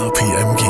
KPMG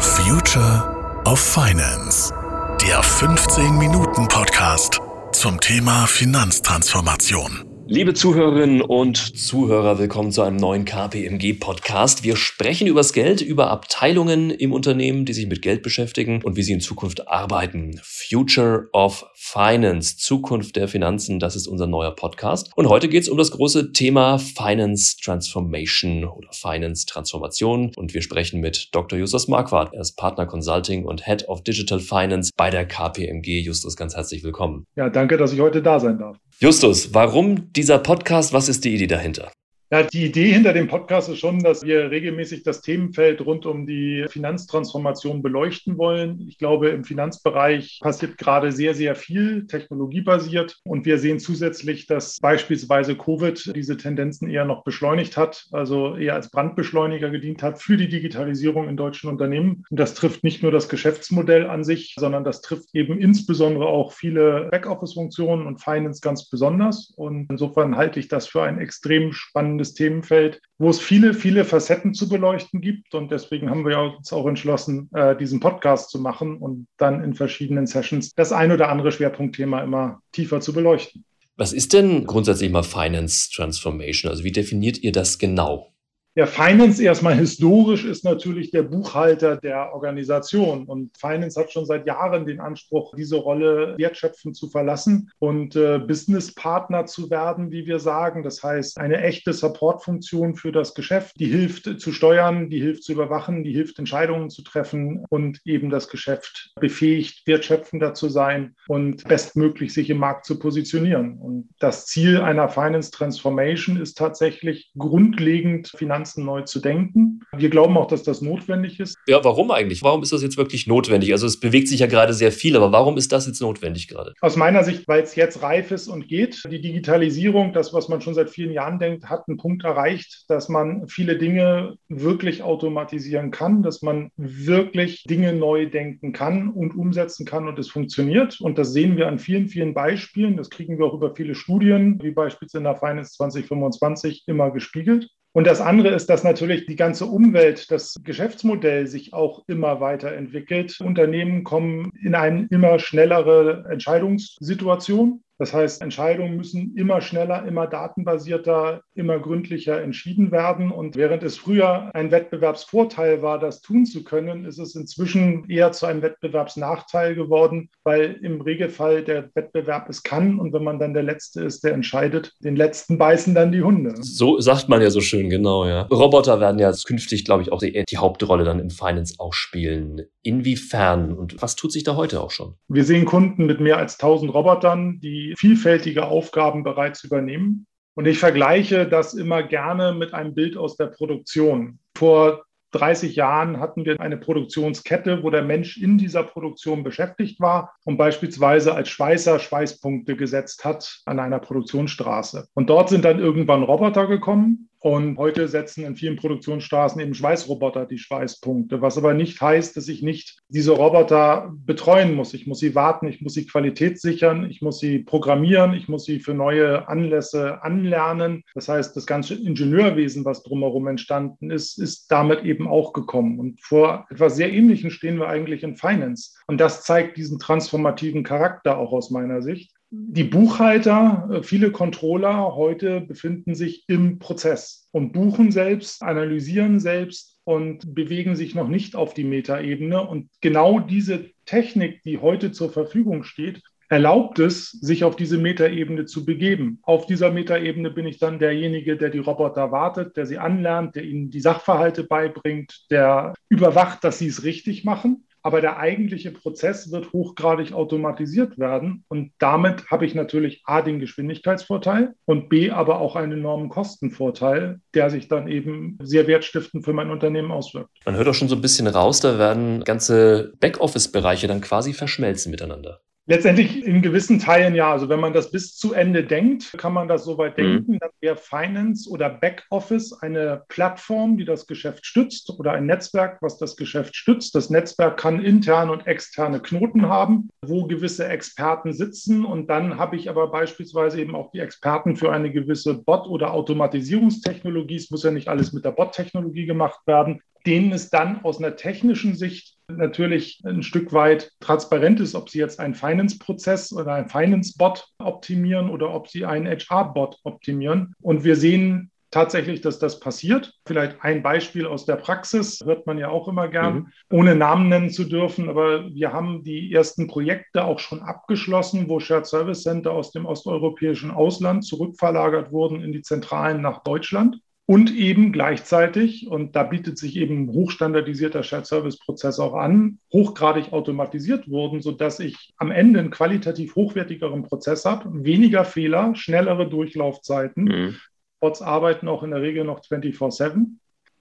Future of Finance. Der 15-Minuten-Podcast zum Thema Finanztransformation. Liebe Zuhörerinnen und Zuhörer, willkommen zu einem neuen KPMG-Podcast. Wir sprechen übers Geld, über Abteilungen im Unternehmen, die sich mit Geld beschäftigen und wie sie in Zukunft arbeiten. Future of Finance, Zukunft der Finanzen, das ist unser neuer Podcast. Und heute geht es um das große Thema Finance Transformation oder Finance Transformation. Und wir sprechen mit Dr. Justus Marquardt. Er ist Partner Consulting und Head of Digital Finance bei der KPMG. Justus, ganz herzlich willkommen. Ja, danke, dass ich heute da sein darf. Justus, warum dieser Podcast? Was ist die Idee dahinter? Ja, die Idee hinter dem Podcast ist schon, dass wir regelmäßig das Themenfeld rund um die Finanztransformation beleuchten wollen. Ich glaube, im Finanzbereich passiert gerade sehr, sehr viel technologiebasiert. Und wir sehen zusätzlich, dass beispielsweise Covid diese Tendenzen eher noch beschleunigt hat, also eher als Brandbeschleuniger gedient hat für die Digitalisierung in deutschen Unternehmen. Und das trifft nicht nur das Geschäftsmodell an sich, sondern das trifft eben insbesondere auch viele Backoffice-Funktionen und Finance ganz besonders. Und insofern halte ich das für ein extrem spannendes spannendes Themenfeld, wo es viele, viele Facetten zu beleuchten gibt. Und deswegen haben wir uns auch entschlossen, äh, diesen Podcast zu machen und dann in verschiedenen Sessions das ein oder andere Schwerpunktthema immer tiefer zu beleuchten. Was ist denn grundsätzlich mal Finance Transformation? Also wie definiert ihr das genau? Ja, Finance erstmal historisch ist natürlich der Buchhalter der Organisation. Und Finance hat schon seit Jahren den Anspruch, diese Rolle wertschöpfend zu verlassen und äh, Businesspartner zu werden, wie wir sagen. Das heißt, eine echte Supportfunktion für das Geschäft, die hilft zu steuern, die hilft zu überwachen, die hilft Entscheidungen zu treffen und eben das Geschäft befähigt, wertschöpfender zu sein und bestmöglich sich im Markt zu positionieren. Und das Ziel einer Finance Transformation ist tatsächlich grundlegend Finanz Finanzen neu zu denken. Wir glauben auch, dass das notwendig ist. Ja, warum eigentlich? Warum ist das jetzt wirklich notwendig? Also es bewegt sich ja gerade sehr viel, aber warum ist das jetzt notwendig gerade? Aus meiner Sicht, weil es jetzt reif ist und geht. Die Digitalisierung, das, was man schon seit vielen Jahren denkt, hat einen Punkt erreicht, dass man viele Dinge wirklich automatisieren kann, dass man wirklich Dinge neu denken kann und umsetzen kann und es funktioniert. Und das sehen wir an vielen, vielen Beispielen. Das kriegen wir auch über viele Studien, wie beispielsweise in der Finance 2025 immer gespiegelt. Und das andere ist, dass natürlich die ganze Umwelt, das Geschäftsmodell sich auch immer weiterentwickelt. Unternehmen kommen in eine immer schnellere Entscheidungssituation. Das heißt, Entscheidungen müssen immer schneller, immer datenbasierter, immer gründlicher entschieden werden. Und während es früher ein Wettbewerbsvorteil war, das tun zu können, ist es inzwischen eher zu einem Wettbewerbsnachteil geworden, weil im Regelfall der Wettbewerb es kann. Und wenn man dann der Letzte ist, der entscheidet, den Letzten beißen dann die Hunde. So sagt man ja so schön, genau, ja. Roboter werden ja künftig, glaube ich, auch die, die Hauptrolle dann im Finance auch spielen. Inwiefern und was tut sich da heute auch schon? Wir sehen Kunden mit mehr als 1000 Robotern, die vielfältige Aufgaben bereits übernehmen. Und ich vergleiche das immer gerne mit einem Bild aus der Produktion. Vor 30 Jahren hatten wir eine Produktionskette, wo der Mensch in dieser Produktion beschäftigt war und beispielsweise als Schweißer Schweißpunkte gesetzt hat an einer Produktionsstraße. Und dort sind dann irgendwann Roboter gekommen und heute setzen in vielen Produktionsstraßen eben Schweißroboter die Schweißpunkte, was aber nicht heißt, dass ich nicht diese Roboter betreuen muss. Ich muss sie warten, ich muss sie Qualität sichern, ich muss sie programmieren, ich muss sie für neue Anlässe anlernen. Das heißt, das ganze Ingenieurwesen, was drumherum entstanden ist, ist damit eben auch gekommen. Und vor etwas sehr Ähnlichem stehen wir eigentlich in Finance. Und das zeigt diesen transformativen Charakter auch aus meiner Sicht die Buchhalter, äh, viele Controller heute befinden sich im Prozess und buchen selbst, analysieren selbst und bewegen sich noch nicht auf die Metaebene. Und genau diese Technik, die heute zur Verfügung steht, erlaubt es, sich auf diese Metaebene zu begeben. Auf dieser Metaebene bin ich dann derjenige, der die Roboter wartet, der sie anlernt, der ihnen die Sachverhalte beibringt, der überwacht, dass sie es richtig machen. Aber der eigentliche Prozess wird hochgradig automatisiert werden. Und damit habe ich natürlich A, den Geschwindigkeitsvorteil und B, aber auch einen enormen Kostenvorteil, der sich dann eben sehr wertstiftend für mein Unternehmen auswirkt. Man hört auch schon so ein bisschen raus, da werden ganze Backoffice-Bereiche dann quasi verschmelzen miteinander. Letztendlich in gewissen Teilen ja. Also wenn man das bis zu Ende denkt, kann man das so weit mhm. denken. Dann wäre Finance oder Backoffice eine Plattform, die das Geschäft stützt oder ein Netzwerk, was das Geschäft stützt. Das Netzwerk kann interne und externe Knoten haben, wo gewisse Experten sitzen. Und dann habe ich aber beispielsweise eben auch die Experten für eine gewisse Bot- oder Automatisierungstechnologie. Es muss ja nicht alles mit der Bot-Technologie gemacht werden denen es dann aus einer technischen Sicht natürlich ein Stück weit transparent ist, ob Sie jetzt einen Finance-Prozess oder einen Finance-Bot optimieren oder ob Sie einen HR-Bot optimieren. Und wir sehen tatsächlich, dass das passiert. Vielleicht ein Beispiel aus der Praxis, hört man ja auch immer gern, mhm. ohne Namen nennen zu dürfen. Aber wir haben die ersten Projekte auch schon abgeschlossen, wo Shared Service Center aus dem osteuropäischen Ausland zurückverlagert wurden in die Zentralen nach Deutschland. Und eben gleichzeitig, und da bietet sich eben hochstandardisierter Shared Service Prozess auch an, hochgradig automatisiert wurden, sodass ich am Ende einen qualitativ hochwertigeren Prozess habe, weniger Fehler, schnellere Durchlaufzeiten. Mhm. Bots arbeiten auch in der Regel noch 24-7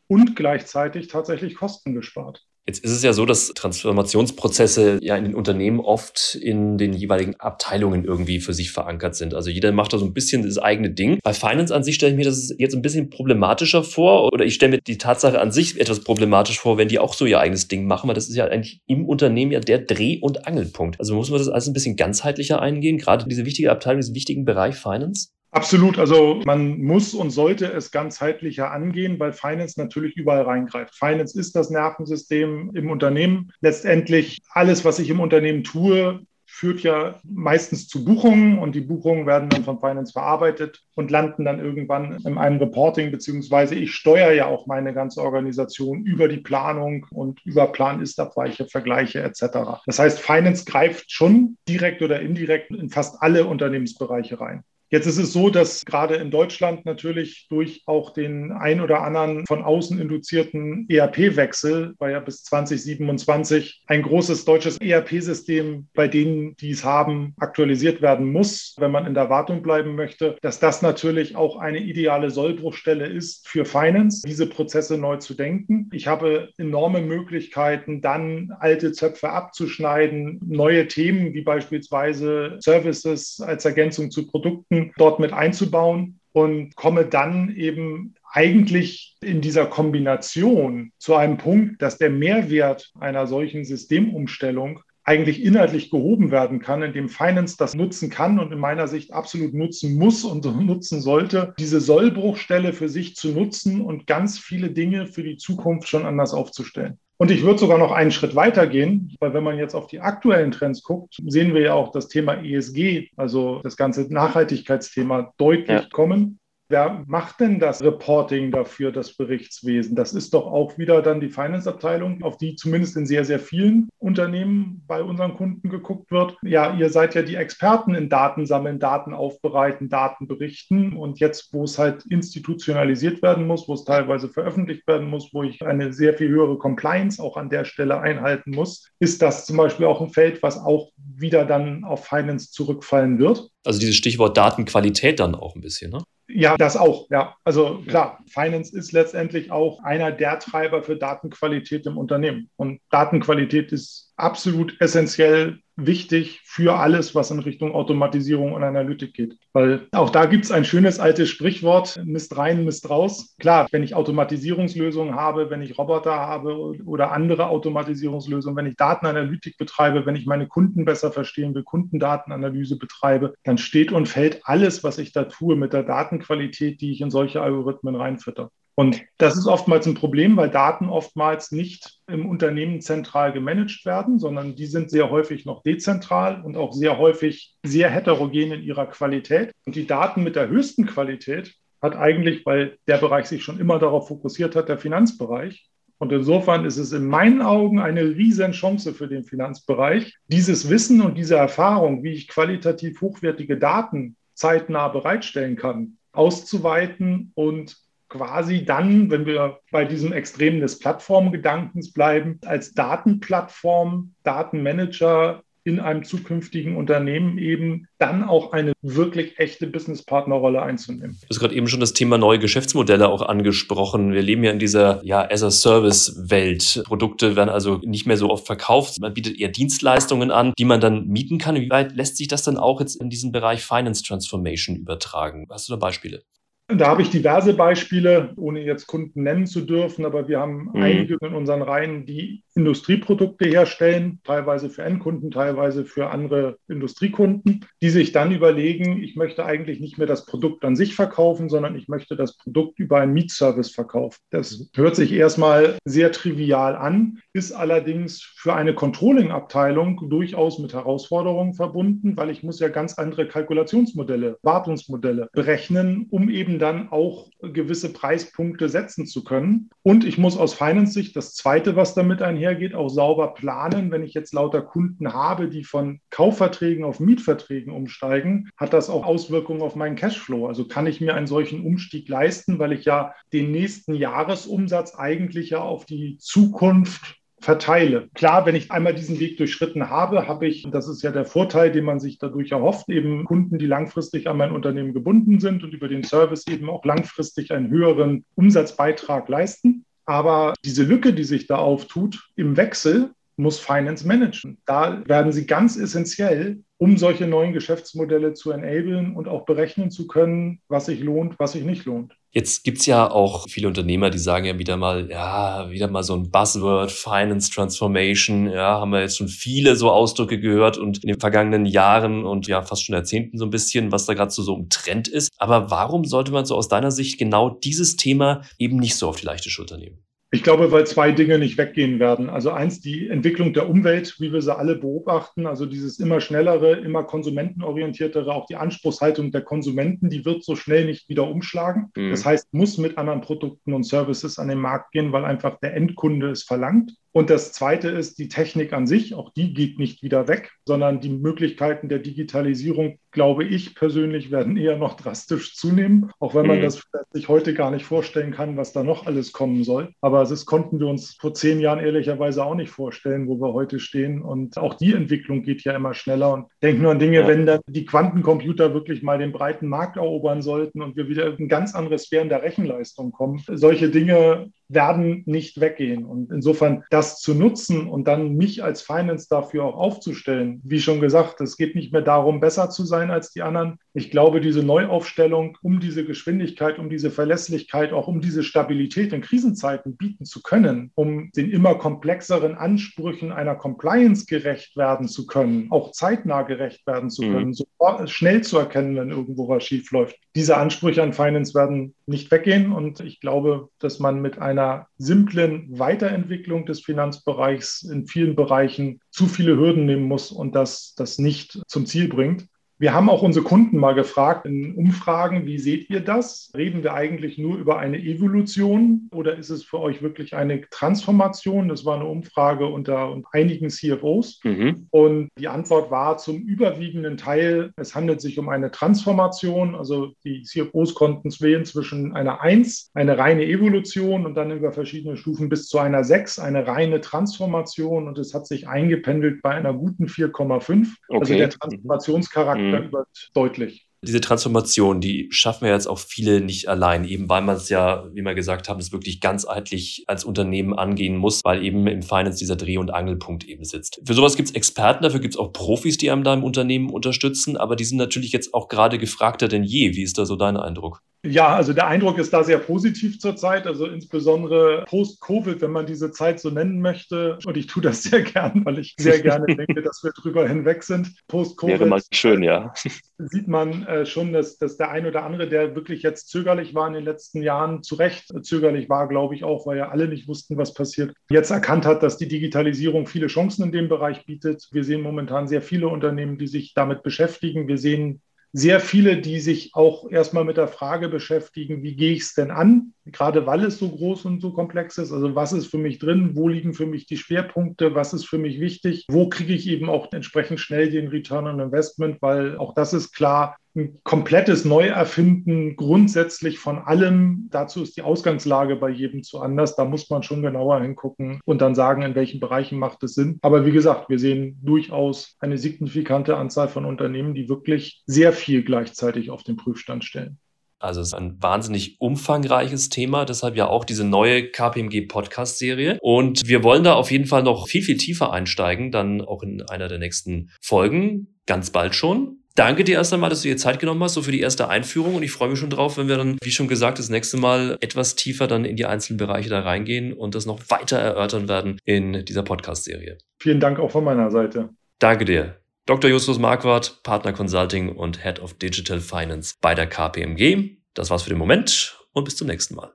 und gleichzeitig tatsächlich Kosten gespart. Jetzt ist es ja so, dass Transformationsprozesse ja in den Unternehmen oft in den jeweiligen Abteilungen irgendwie für sich verankert sind. Also jeder macht da so ein bisschen das eigene Ding. Bei Finance an sich stelle ich mir das jetzt ein bisschen problematischer vor oder ich stelle mir die Tatsache an sich etwas problematisch vor, wenn die auch so ihr eigenes Ding machen, weil das ist ja eigentlich im Unternehmen ja der Dreh- und Angelpunkt. Also muss man das alles ein bisschen ganzheitlicher eingehen, gerade diese wichtige Abteilung, diesen wichtigen Bereich Finance? Absolut. Also man muss und sollte es ganzheitlicher angehen, weil Finance natürlich überall reingreift. Finance ist das Nervensystem im Unternehmen. Letztendlich alles, was ich im Unternehmen tue, führt ja meistens zu Buchungen und die Buchungen werden dann von Finance verarbeitet und landen dann irgendwann in einem Reporting, beziehungsweise ich steuere ja auch meine ganze Organisation über die Planung und über Plan-Ist-Abweiche, Vergleiche etc. Das heißt, Finance greift schon direkt oder indirekt in fast alle Unternehmensbereiche rein. Jetzt ist es so, dass gerade in Deutschland natürlich durch auch den ein oder anderen von außen induzierten ERP-Wechsel, war ja bis 2027 ein großes deutsches ERP-System bei denen, die es haben, aktualisiert werden muss, wenn man in der Wartung bleiben möchte, dass das natürlich auch eine ideale Sollbruchstelle ist für Finance, diese Prozesse neu zu denken. Ich habe enorme Möglichkeiten, dann alte Zöpfe abzuschneiden, neue Themen wie beispielsweise Services als Ergänzung zu Produkten dort mit einzubauen und komme dann eben eigentlich in dieser Kombination zu einem Punkt, dass der Mehrwert einer solchen Systemumstellung eigentlich inhaltlich gehoben werden kann, indem Finance das nutzen kann und in meiner Sicht absolut nutzen muss und nutzen sollte, diese Sollbruchstelle für sich zu nutzen und ganz viele Dinge für die Zukunft schon anders aufzustellen. Und ich würde sogar noch einen Schritt weiter gehen, weil wenn man jetzt auf die aktuellen Trends guckt, sehen wir ja auch das Thema ESG, also das ganze Nachhaltigkeitsthema deutlich ja. kommen. Wer macht denn das Reporting dafür, das Berichtswesen? Das ist doch auch wieder dann die Finance-Abteilung, auf die zumindest in sehr, sehr vielen Unternehmen bei unseren Kunden geguckt wird. Ja, ihr seid ja die Experten in Daten sammeln, Daten aufbereiten, Daten berichten. Und jetzt, wo es halt institutionalisiert werden muss, wo es teilweise veröffentlicht werden muss, wo ich eine sehr viel höhere Compliance auch an der Stelle einhalten muss, ist das zum Beispiel auch ein Feld, was auch wieder dann auf Finance zurückfallen wird. Also dieses Stichwort Datenqualität dann auch ein bisschen, ne? Ja, das auch, ja. Also klar, Finance ist letztendlich auch einer der Treiber für Datenqualität im Unternehmen. Und Datenqualität ist absolut essentiell wichtig für alles, was in Richtung Automatisierung und Analytik geht. Weil auch da gibt es ein schönes altes Sprichwort, Mist rein, Mist raus. Klar, wenn ich Automatisierungslösungen habe, wenn ich Roboter habe oder andere Automatisierungslösungen, wenn ich Datenanalytik betreibe, wenn ich meine Kunden besser verstehen will, Kundendatenanalyse betreibe, dann steht und fällt alles, was ich da tue, mit der Datenqualität, die ich in solche Algorithmen reinfütter. Und das ist oftmals ein Problem, weil Daten oftmals nicht im Unternehmen zentral gemanagt werden, sondern die sind sehr häufig noch dezentral und auch sehr häufig sehr heterogen in ihrer Qualität. Und die Daten mit der höchsten Qualität hat eigentlich, weil der Bereich sich schon immer darauf fokussiert hat, der Finanzbereich. Und insofern ist es in meinen Augen eine riesen Chance für den Finanzbereich, dieses Wissen und diese Erfahrung, wie ich qualitativ hochwertige Daten zeitnah bereitstellen kann, auszuweiten und quasi dann, wenn wir bei diesem Extremen des Plattformgedankens bleiben, als Datenplattform, Datenmanager in einem zukünftigen Unternehmen eben dann auch eine wirklich echte Businesspartnerrolle einzunehmen. Du hast gerade eben schon das Thema neue Geschäftsmodelle auch angesprochen. Wir leben ja in dieser ja, as-a-Service-Welt. Produkte werden also nicht mehr so oft verkauft. Man bietet eher Dienstleistungen an, die man dann mieten kann. Wie weit lässt sich das dann auch jetzt in diesen Bereich Finance Transformation übertragen? Hast du da Beispiele? Da habe ich diverse Beispiele, ohne jetzt Kunden nennen zu dürfen, aber wir haben mhm. einige in unseren Reihen, die Industrieprodukte herstellen, teilweise für Endkunden, teilweise für andere Industriekunden, die sich dann überlegen, ich möchte eigentlich nicht mehr das Produkt an sich verkaufen, sondern ich möchte das Produkt über einen Mietservice verkaufen. Das hört sich erstmal sehr trivial an, ist allerdings für eine Controlling-Abteilung durchaus mit Herausforderungen verbunden, weil ich muss ja ganz andere Kalkulationsmodelle, Wartungsmodelle berechnen, um eben dann auch gewisse Preispunkte setzen zu können. Und ich muss aus Finance-Sicht das Zweite, was damit einhergeht, auch sauber planen. Wenn ich jetzt lauter Kunden habe, die von Kaufverträgen auf Mietverträgen umsteigen, hat das auch Auswirkungen auf meinen Cashflow. Also kann ich mir einen solchen Umstieg leisten, weil ich ja den nächsten Jahresumsatz eigentlich ja auf die Zukunft verteile. Klar, wenn ich einmal diesen Weg durchschritten habe, habe ich, das ist ja der Vorteil, den man sich dadurch erhofft, eben Kunden, die langfristig an mein Unternehmen gebunden sind und über den Service eben auch langfristig einen höheren Umsatzbeitrag leisten. Aber diese Lücke, die sich da auftut im Wechsel, muss Finance managen. Da werden sie ganz essentiell, um solche neuen Geschäftsmodelle zu enablen und auch berechnen zu können, was sich lohnt, was sich nicht lohnt. Jetzt gibt's ja auch viele Unternehmer, die sagen ja wieder mal, ja, wieder mal so ein Buzzword, Finance Transformation. Ja, haben wir jetzt schon viele so Ausdrücke gehört und in den vergangenen Jahren und ja fast schon Jahrzehnten so ein bisschen, was da gerade so, so im Trend ist. Aber warum sollte man so aus deiner Sicht genau dieses Thema eben nicht so auf die leichte Schulter nehmen? Ich glaube, weil zwei Dinge nicht weggehen werden. Also eins, die Entwicklung der Umwelt, wie wir sie alle beobachten, also dieses immer schnellere, immer konsumentenorientiertere, auch die Anspruchshaltung der Konsumenten, die wird so schnell nicht wieder umschlagen. Mhm. Das heißt, muss mit anderen Produkten und Services an den Markt gehen, weil einfach der Endkunde es verlangt. Und das Zweite ist die Technik an sich. Auch die geht nicht wieder weg, sondern die Möglichkeiten der Digitalisierung, glaube ich persönlich, werden eher noch drastisch zunehmen. Auch wenn man mhm. das sich heute gar nicht vorstellen kann, was da noch alles kommen soll. Aber das konnten wir uns vor zehn Jahren ehrlicherweise auch nicht vorstellen, wo wir heute stehen. Und auch die Entwicklung geht ja immer schneller. Und denken nur an Dinge, ja. wenn dann die Quantencomputer wirklich mal den breiten Markt erobern sollten und wir wieder in ganz andere Sphären der Rechenleistung kommen. Solche Dinge werden nicht weggehen. Und insofern das zu nutzen und dann mich als Finance dafür auch aufzustellen, wie schon gesagt, es geht nicht mehr darum, besser zu sein als die anderen. Ich glaube, diese Neuaufstellung, um diese Geschwindigkeit, um diese Verlässlichkeit, auch um diese Stabilität in Krisenzeiten bieten zu können, um den immer komplexeren Ansprüchen einer Compliance gerecht werden zu können, auch zeitnah gerecht werden zu mhm. können, mhm. so schnell zu erkennen, wenn irgendwo was schief läuft. Diese Ansprüche an Finance werden nicht weggehen und ich glaube, dass man mit einem einer simplen Weiterentwicklung des Finanzbereichs in vielen Bereichen zu viele Hürden nehmen muss und das, das nicht zum Ziel bringt. Wir haben auch unsere Kunden mal gefragt in Umfragen, wie seht ihr das? Reden wir eigentlich nur über eine Evolution oder ist es für euch wirklich eine Transformation? Das war eine Umfrage unter einigen CFOs. Mhm. Und die Antwort war zum überwiegenden Teil, es handelt sich um eine Transformation. Also die CFOs konnten es wählen zwischen einer 1, eine reine Evolution und dann über verschiedene Stufen bis zu einer 6, eine reine Transformation. Und es hat sich eingependelt bei einer guten 4,5. Okay. Also der Transformationscharakter mhm. Wird deutlich. Diese Transformation, die schaffen wir jetzt auch viele nicht allein, eben weil man es ja, wie wir gesagt haben, es wirklich ganzheitlich als Unternehmen angehen muss, weil eben im Finance dieser Dreh- und Angelpunkt eben sitzt. Für sowas gibt es Experten, dafür gibt es auch Profis, die einem da im Unternehmen unterstützen, aber die sind natürlich jetzt auch gerade gefragter denn je. Wie ist da so dein Eindruck? Ja, also der Eindruck ist da sehr positiv zurzeit, also insbesondere post-Covid, wenn man diese Zeit so nennen möchte. Und ich tue das sehr gern, weil ich sehr gerne denke, dass wir drüber hinweg sind. Post-Covid. Wäre mal schön, ja. Sieht man äh, schon, dass, dass der ein oder andere, der wirklich jetzt zögerlich war in den letzten Jahren, zu Recht zögerlich war, glaube ich auch, weil ja alle nicht wussten, was passiert, jetzt erkannt hat, dass die Digitalisierung viele Chancen in dem Bereich bietet. Wir sehen momentan sehr viele Unternehmen, die sich damit beschäftigen. Wir sehen sehr viele, die sich auch erstmal mit der Frage beschäftigen, wie gehe ich es denn an, gerade weil es so groß und so komplex ist. Also was ist für mich drin, wo liegen für mich die Schwerpunkte, was ist für mich wichtig, wo kriege ich eben auch entsprechend schnell den Return on Investment, weil auch das ist klar, ein komplettes Neuerfinden grundsätzlich von allem. Dazu ist die Ausgangslage bei jedem zu anders. Da muss man schon genauer hingucken und dann sagen, in welchen Bereichen macht es Sinn. Aber wie gesagt, wir sehen durchaus eine signifikante Anzahl von Unternehmen, die wirklich sehr viel gleichzeitig auf den Prüfstand stellen. Also es ist ein wahnsinnig umfangreiches Thema, deshalb ja auch diese neue KPMG Podcast Serie und wir wollen da auf jeden Fall noch viel viel tiefer einsteigen, dann auch in einer der nächsten Folgen, ganz bald schon. Danke dir erst einmal, dass du dir Zeit genommen hast, so für die erste Einführung. Und ich freue mich schon drauf, wenn wir dann, wie schon gesagt, das nächste Mal etwas tiefer dann in die einzelnen Bereiche da reingehen und das noch weiter erörtern werden in dieser Podcast-Serie. Vielen Dank auch von meiner Seite. Danke dir. Dr. Justus Marquardt, Partner Consulting und Head of Digital Finance bei der KPMG. Das war's für den Moment und bis zum nächsten Mal.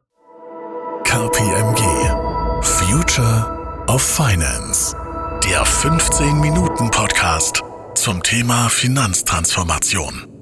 KPMG Future of Finance. Der 15 Minuten Podcast zum Thema Finanztransformation.